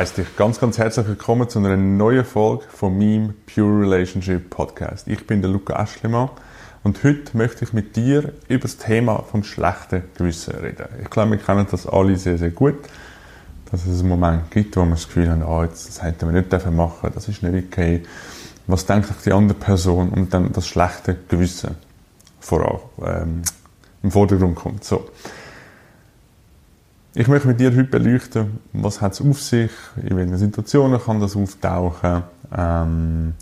Heiße dich ganz, ganz herzlich willkommen zu einer neuen Folge von meinem Pure Relationship Podcast. Ich bin der Luca Aschlemann und heute möchte ich mit dir über das Thema vom schlechten Gewissen reden. Ich glaube, wir kennen das alle sehr, sehr gut, dass es einen Moment gibt, wo wir das Gefühl haben, oh, jetzt, das hätten wir nicht machen das ist nicht okay. Was denkt die andere Person und dann das schlechte Gewissen vor, ähm, im Vordergrund kommt. So. Ich möchte mit dir heute beleuchten, was hat es auf sich, in welchen Situationen kann das auftauchen, ähm,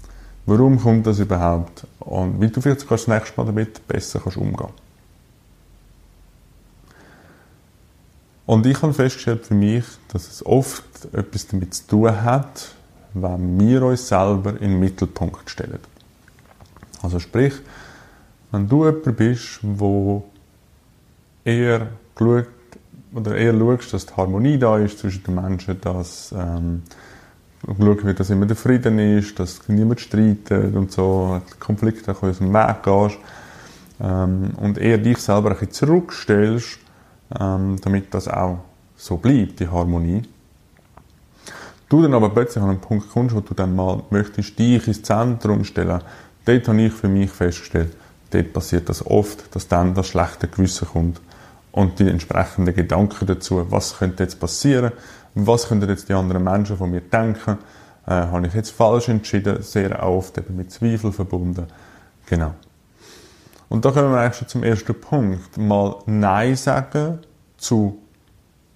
warum kommt das überhaupt und wie du vielleicht sogar das nächste Mal damit besser kannst umgehen Und ich habe festgestellt für mich, dass es oft etwas damit zu tun hat, wenn wir uns selber in den Mittelpunkt stellen. Also sprich, wenn du jemand bist, wo eher geschaut oder eher schaust, dass die Harmonie da ist zwischen den Menschen, dass ähm, schauen wird, dass immer der Frieden ist, dass niemand streitet und so, Konflikte aus dem Weg gehst. Ähm, und eher dich selber ein bisschen zurückstellst, ähm, damit das auch so bleibt, die Harmonie. Du dann aber plötzlich an einen Punkt kommst, wo du dann mal möchtest dich ins Zentrum stellen, dort habe ich für mich festgestellt, dort passiert das oft, dass dann das schlechte Gewissen kommt und die entsprechenden Gedanken dazu, was könnte jetzt passieren, was könnten jetzt die anderen Menschen von mir denken, äh, habe ich jetzt falsch entschieden, sehr oft eben mit Zweifel verbunden. Genau. Und da kommen wir eigentlich schon zum ersten Punkt. Mal Nein sagen zu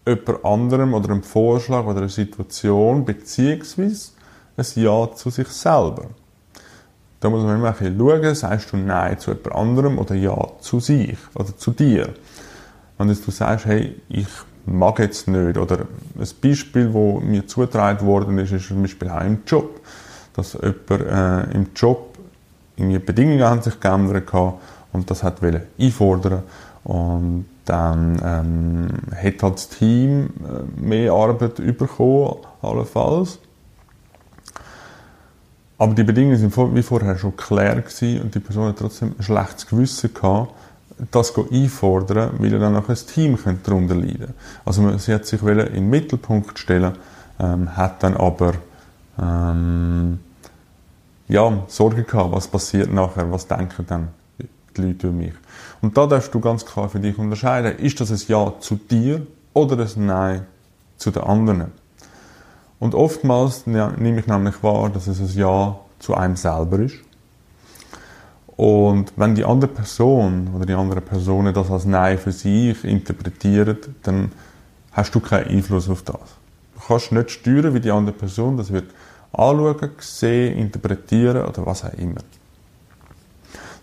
jemand anderem oder einem Vorschlag oder einer Situation, beziehungsweise ein Ja zu sich selber. Da muss man immer ein bisschen schauen, sagst du Nein zu jemand anderem oder Ja zu sich oder zu dir. Wenn du sagst, hey, ich mag jetzt nicht, oder ein Beispiel, das mir zugetragen worden ist, ist zum Beispiel auch im Job, dass jemand äh, im Job irgendwie Bedingungen an sich geändert hat und das hat einfordern. Und dann ähm, hat halt das Team äh, mehr Arbeit bekommen, allenfalls. Aber die Bedingungen sind wie vorher schon klar gewesen und die Person hat trotzdem ein schlechtes Gewissen gehabt das einfordern, weil dann auch ein Team darunter leiden könnte. Also sie hat sich in den Mittelpunkt stellen, ähm, hat dann aber ähm, ja, Sorge gehabt, was passiert nachher, was denken dann die Leute über mich. Und da darfst du ganz klar für dich unterscheiden, ist das ein Ja zu dir oder ein Nein zu den anderen. Und oftmals nehme ich nämlich wahr, dass es ein Ja zu einem selber ist und wenn die andere Person oder die andere Personen das als Nein für sich interpretiert, dann hast du keinen Einfluss auf das. Du kannst nicht steuern, wie die andere Person das wird anschauen, sehen, interpretieren oder was auch immer.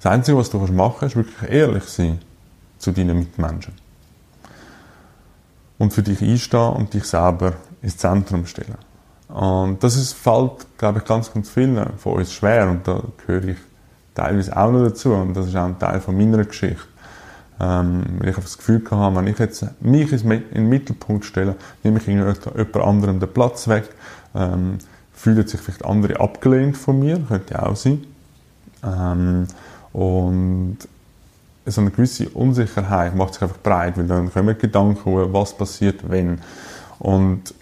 Das Einzige, was du machen kannst, ist wirklich ehrlich sein zu deinen Mitmenschen. Und für dich einstehen und dich selber ins Zentrum stellen. Und das ist, fällt, glaube ich, ganz, ganz vielen von uns schwer. Und da gehöre ich teilweise auch noch dazu und das ist auch ein Teil von meiner Geschichte. Ähm, weil ich das Gefühl hatte, wenn ich jetzt mich in den Mittelpunkt stelle, nehme ich jemand anderem den Platz weg, ähm, fühlen sich vielleicht andere abgelehnt von mir, könnte auch sein. Ähm, und so eine gewisse Unsicherheit macht sich einfach breit, weil dann kommen Gedanken, was passiert, wenn. Und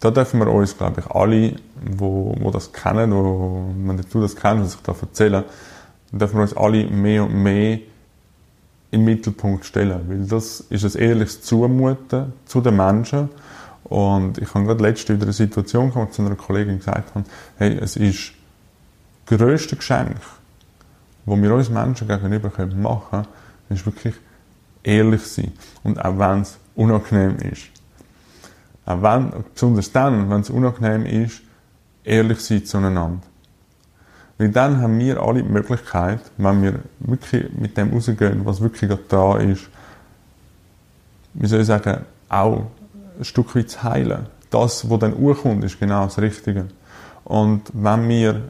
da dürfen wir uns, glaube ich, alle, wo, wo das kennen, wo man dazu das kennt, was ich da erzähle, dürfen wir uns alle mehr und mehr den Mittelpunkt stellen, weil das ist ein ehrliches Zumuten zu den Menschen und ich habe gerade letzte wieder eine Situation gehabt, wo zu einer Kollegin gesagt habe, hey, es ist das grösste Geschenk, das wir uns Menschen gegenüber machen können, ist wirklich ehrlich sein. Und auch wenn es unangenehm ist. Auch wenn, besonders dann, wenn es unangenehm ist, ehrlich sein zueinander. Weil dann haben wir alle die Möglichkeit, wenn wir wirklich mit dem rausgehen, was wirklich da ist, wie soll ich sagen, auch ein Stück weit zu heilen. Das, was dann urkommt, ist genau das Richtige. Und wenn wir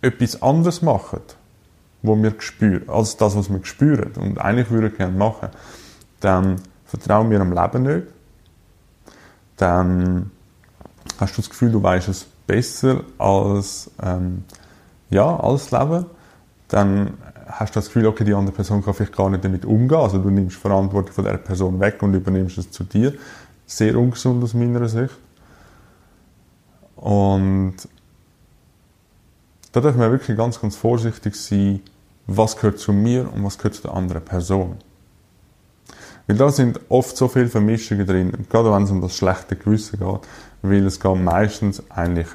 etwas anderes machen, wo wir spüren, als das, was wir spüren und eigentlich würden gerne machen, dann vertrauen wir am Leben nicht, dann hast du das Gefühl, du weißt es besser als, ähm, ja, als Leben. Dann hast du das Gefühl, okay, die andere Person kann vielleicht gar nicht damit umgehen. Also du nimmst Verantwortung von der Person weg und übernimmst es zu dir. Sehr ungesund aus meiner Sicht. Und da darf man wirklich ganz, ganz vorsichtig sein, was gehört zu mir und was gehört zu der anderen Person. Weil da sind oft so viele Vermischungen drin, gerade wenn es um das schlechte Gewissen geht, weil es geht meistens eigentlich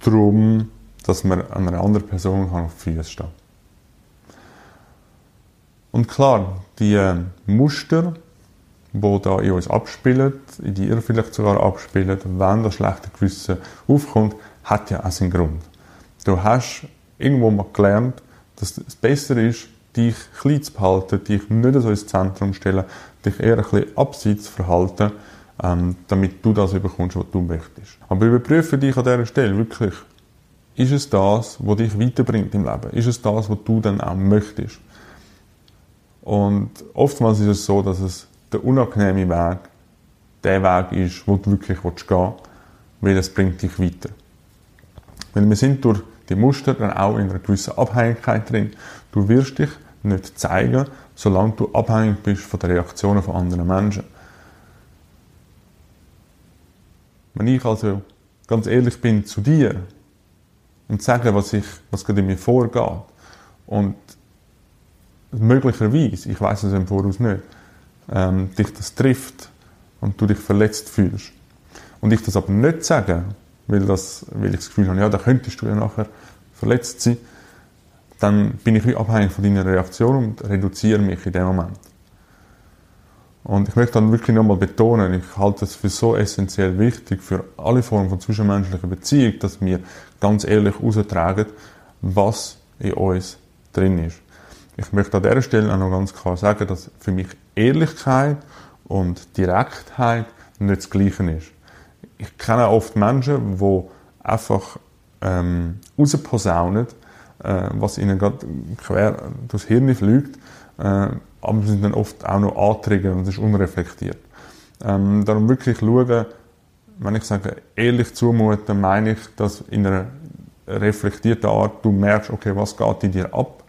darum, dass man einer anderen Person auf die Füße stehen Und klar, die äh, Muster, die da in uns abspielen, in die ihr vielleicht sogar abspielt, wenn das schlechte Gewissen aufkommt, hat ja auch seinen Grund. Du hast irgendwo mal gelernt, dass es besser ist, dich klein zu behalten, dich nicht so ins Zentrum zu stellen, dich eher ein bisschen abseits zu verhalten, ähm, damit du das bekommst, was du möchtest. Aber überprüfe dich an dieser Stelle wirklich, ist es das, was dich weiterbringt im Leben? Ist es das, was du dann auch möchtest? Und oftmals ist es so, dass es der unangenehme Weg der Weg ist, wo du wirklich gehen willst, weil es bringt dich weiter. Weil wir sind durch die Muster dann auch in einer gewissen Abhängigkeit drin. Du wirst dich nicht zeigen, solange du abhängig bist von den Reaktionen von anderen Menschen. Wenn ich also ganz ehrlich bin zu dir und sage, was, ich, was gerade in mir vorgeht und möglicherweise, ich weiß es im Voraus nicht, ähm, dich das trifft und du dich verletzt fühlst und ich das aber nicht sage, weil, das, weil ich das Gefühl habe, ja, da könntest du ja nachher verletzt sein, dann bin ich abhängig von deiner Reaktion und reduziere mich in dem Moment. Und ich möchte dann wirklich nochmal betonen, ich halte es für so essentiell wichtig für alle Formen von zwischenmenschlicher Beziehung, dass wir ganz ehrlich austragen, was in uns drin ist. Ich möchte an dieser Stelle auch noch ganz klar sagen, dass für mich Ehrlichkeit und Direktheit nicht das Gleiche ist. Ich kenne oft Menschen, die einfach ähm, rausposaunen, äh, was ihnen gerade quer durchs Hirn fliegt, äh, aber sie sind dann oft auch noch antriggern und das ist unreflektiert. Ähm, darum wirklich schauen, wenn ich sage, ehrlich zumuten, meine ich, dass in einer reflektierten Art du merkst, okay, was geht in dir ab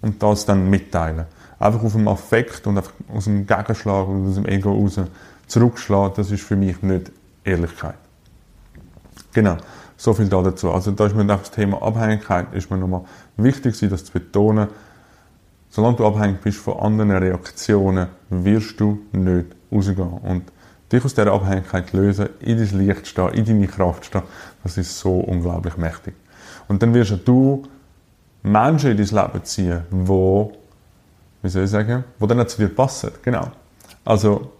und das dann mitteilen. Einfach auf dem Affekt und einfach aus dem Gegenschlag und aus dem Ego raus zurückschlagen, das ist für mich nicht Ehrlichkeit. Genau. So viel da dazu. Also da ist mir das Thema Abhängigkeit ist mir nochmal wichtig, das zu betonen. Solange du abhängig bist von anderen Reaktionen, wirst du nicht rausgehen. Und dich aus dieser Abhängigkeit lösen, in dein Licht stehen, in deine Kraft stehen, das ist so unglaublich mächtig. Und dann wirst du Menschen in dein Leben ziehen, wo, wie soll ich sagen, wo dann zu dir passen. Genau. Also,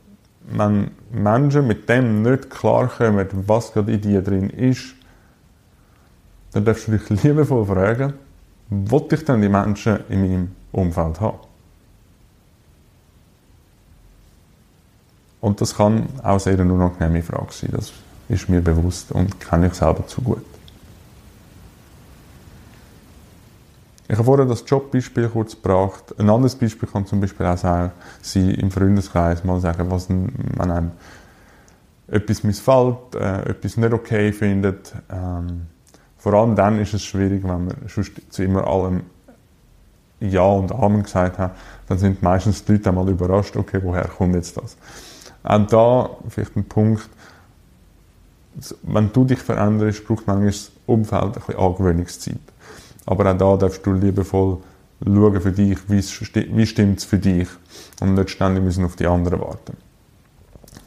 wenn Menschen mit dem nicht klarkommen, was gerade in dir drin ist, dann darfst du dich liebevoll fragen, was ich denn die Menschen in meinem Umfeld haben? Und das kann auch sehr eine unangenehme Frage sein, das ist mir bewusst und kenne ich selber zu gut. Ich habe vorher das Jobbeispiel kurz gebracht. Ein anderes Beispiel kann zum Beispiel auch sein, Sie im Freundeskreis mal sagen, was wenn einem etwas missfällt, äh, etwas nicht okay findet. Ähm, vor allem dann ist es schwierig, wenn man sonst zu immer allem Ja und Amen gesagt hat. Dann sind meistens die Leute einmal überrascht, okay, woher kommt jetzt das? Auch da vielleicht ein Punkt, wenn du dich veränderst, braucht manchmal das Umfeld ein bisschen Angewöhnungszeit. Aber auch da darfst du liebevoll schauen für dich, wie stimmt es für dich und nicht ständig müssen auf die anderen warten.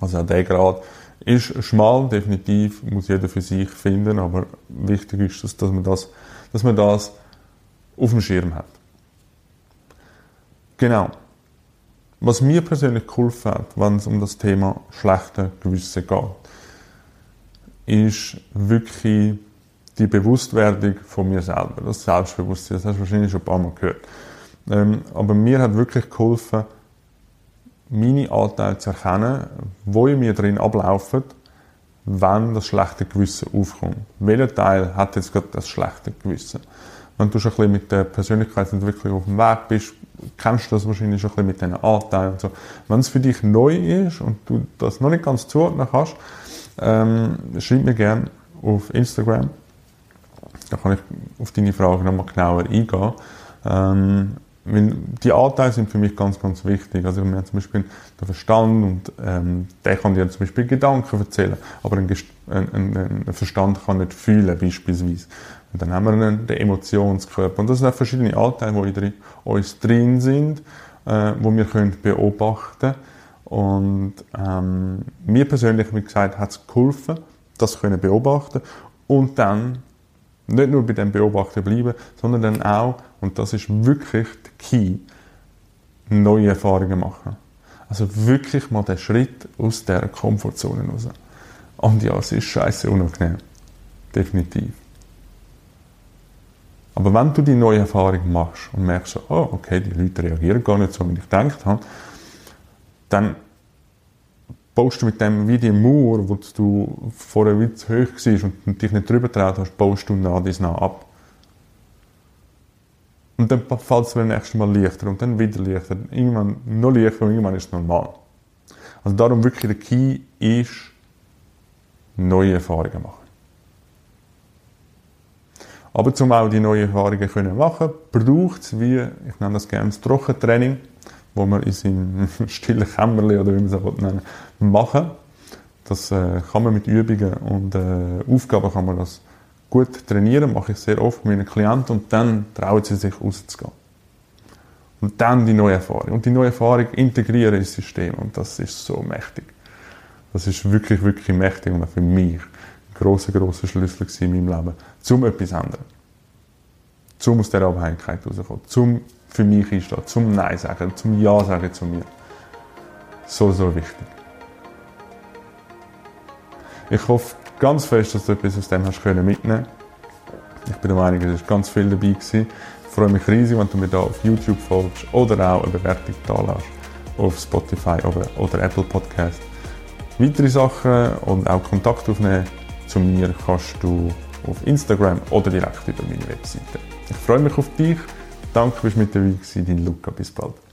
Also auch der Grad ist schmal, definitiv, muss jeder für sich finden, aber wichtig ist, dass, dass, man, das, dass man das auf dem Schirm hat. Genau. Was mir persönlich geholfen hat, wenn es um das Thema schlechte Gewissen geht, ist wirklich die Bewusstwerdung von mir selber, das Selbstbewusstsein. Das hast du wahrscheinlich schon ein paar Mal gehört. Ähm, aber mir hat wirklich geholfen, meine Anteile zu erkennen, wo in mir drin ablaufen, wenn das schlechte Gewissen aufkommt. Welcher Teil hat jetzt gerade das schlechte Gewissen? Wenn du schon ein bisschen mit der Persönlichkeitsentwicklung auf dem Weg bist, kennst du das wahrscheinlich schon ein bisschen mit diesen Anteilen und so. Wenn es für dich neu ist und du das noch nicht ganz zuordnen kannst, ähm, schreib mir gerne auf Instagram. Da kann ich auf deine Frage nochmal genauer eingehen. Ähm, weil die Anteile sind für mich ganz, ganz wichtig. Also wir haben zum Beispiel den Verstand und ähm, der kann dir zum Beispiel Gedanken erzählen, aber ein, ein, ein, Verstand kann nicht fühlen beispielsweise. Und dann haben wir einen, den Emotionskörper. Und das sind auch verschiedene Anteile, die in uns drin sind, äh, wo wir können beobachten Und ähm, mir persönlich, wie gesagt, hat es geholfen, das können beobachten und dann nicht nur bei dem Beobachten bleiben, sondern dann auch, und das ist wirklich der Key, neue Erfahrungen machen. Also wirklich mal den Schritt aus der Komfortzone raus. Und ja, es ist scheiße unangenehm. Definitiv. Aber wenn du die neue Erfahrung machst und merkst, oh, okay, die Leute reagieren gar nicht so, wie ich gedacht habe, dann baust du mit dem wie die Mauer, wo du vorher wie zu hoch warst und dich nicht drüber traut hast, baust du nach dies nach ab. Und dann fällt es beim nächsten Mal leichter und dann wieder leichter. Irgendwann noch leichter und irgendwann ist es normal. Also darum wirklich der Key ist, neue Erfahrungen machen. Aber um auch die neuen Erfahrungen zu machen, braucht es wie, ich nenne das gerne das Trockentraining, wo man in seinem stillen Kämmerchen oder wie man es auch nennen machen. Das äh, kann man mit Übungen und äh, Aufgaben kann man das gut trainieren, mache ich sehr oft mit meinen Klienten und dann trauen sie sich rauszugehen. Und dann die neue Erfahrung. Und die neue Erfahrung integrieren ins System und das ist so mächtig. Das ist wirklich, wirklich mächtig und auch für mich ein grosser, grosser Schlüssel in meinem Leben, zum etwas ändern. Zum aus dieser Abhängigkeit rauskommen, zum für mich einstehen, zum Nein sagen, zum Ja sagen zu mir. So, so wichtig. Ich hoffe ganz fest, dass du etwas aus dem hast können Ich bin der Meinung, es war ganz viel dabei. Gewesen. Ich freue mich riesig, wenn du mir da auf YouTube folgst oder auch eine Bewertung da lässt auf Spotify oder Apple Podcast. Weitere Sachen und auch Kontakt aufnehmen zu mir kannst du auf Instagram oder direkt über meine Webseite. Ich freue mich auf dich. Danke, dass du mit dabei warst, dein Luca. Bis bald.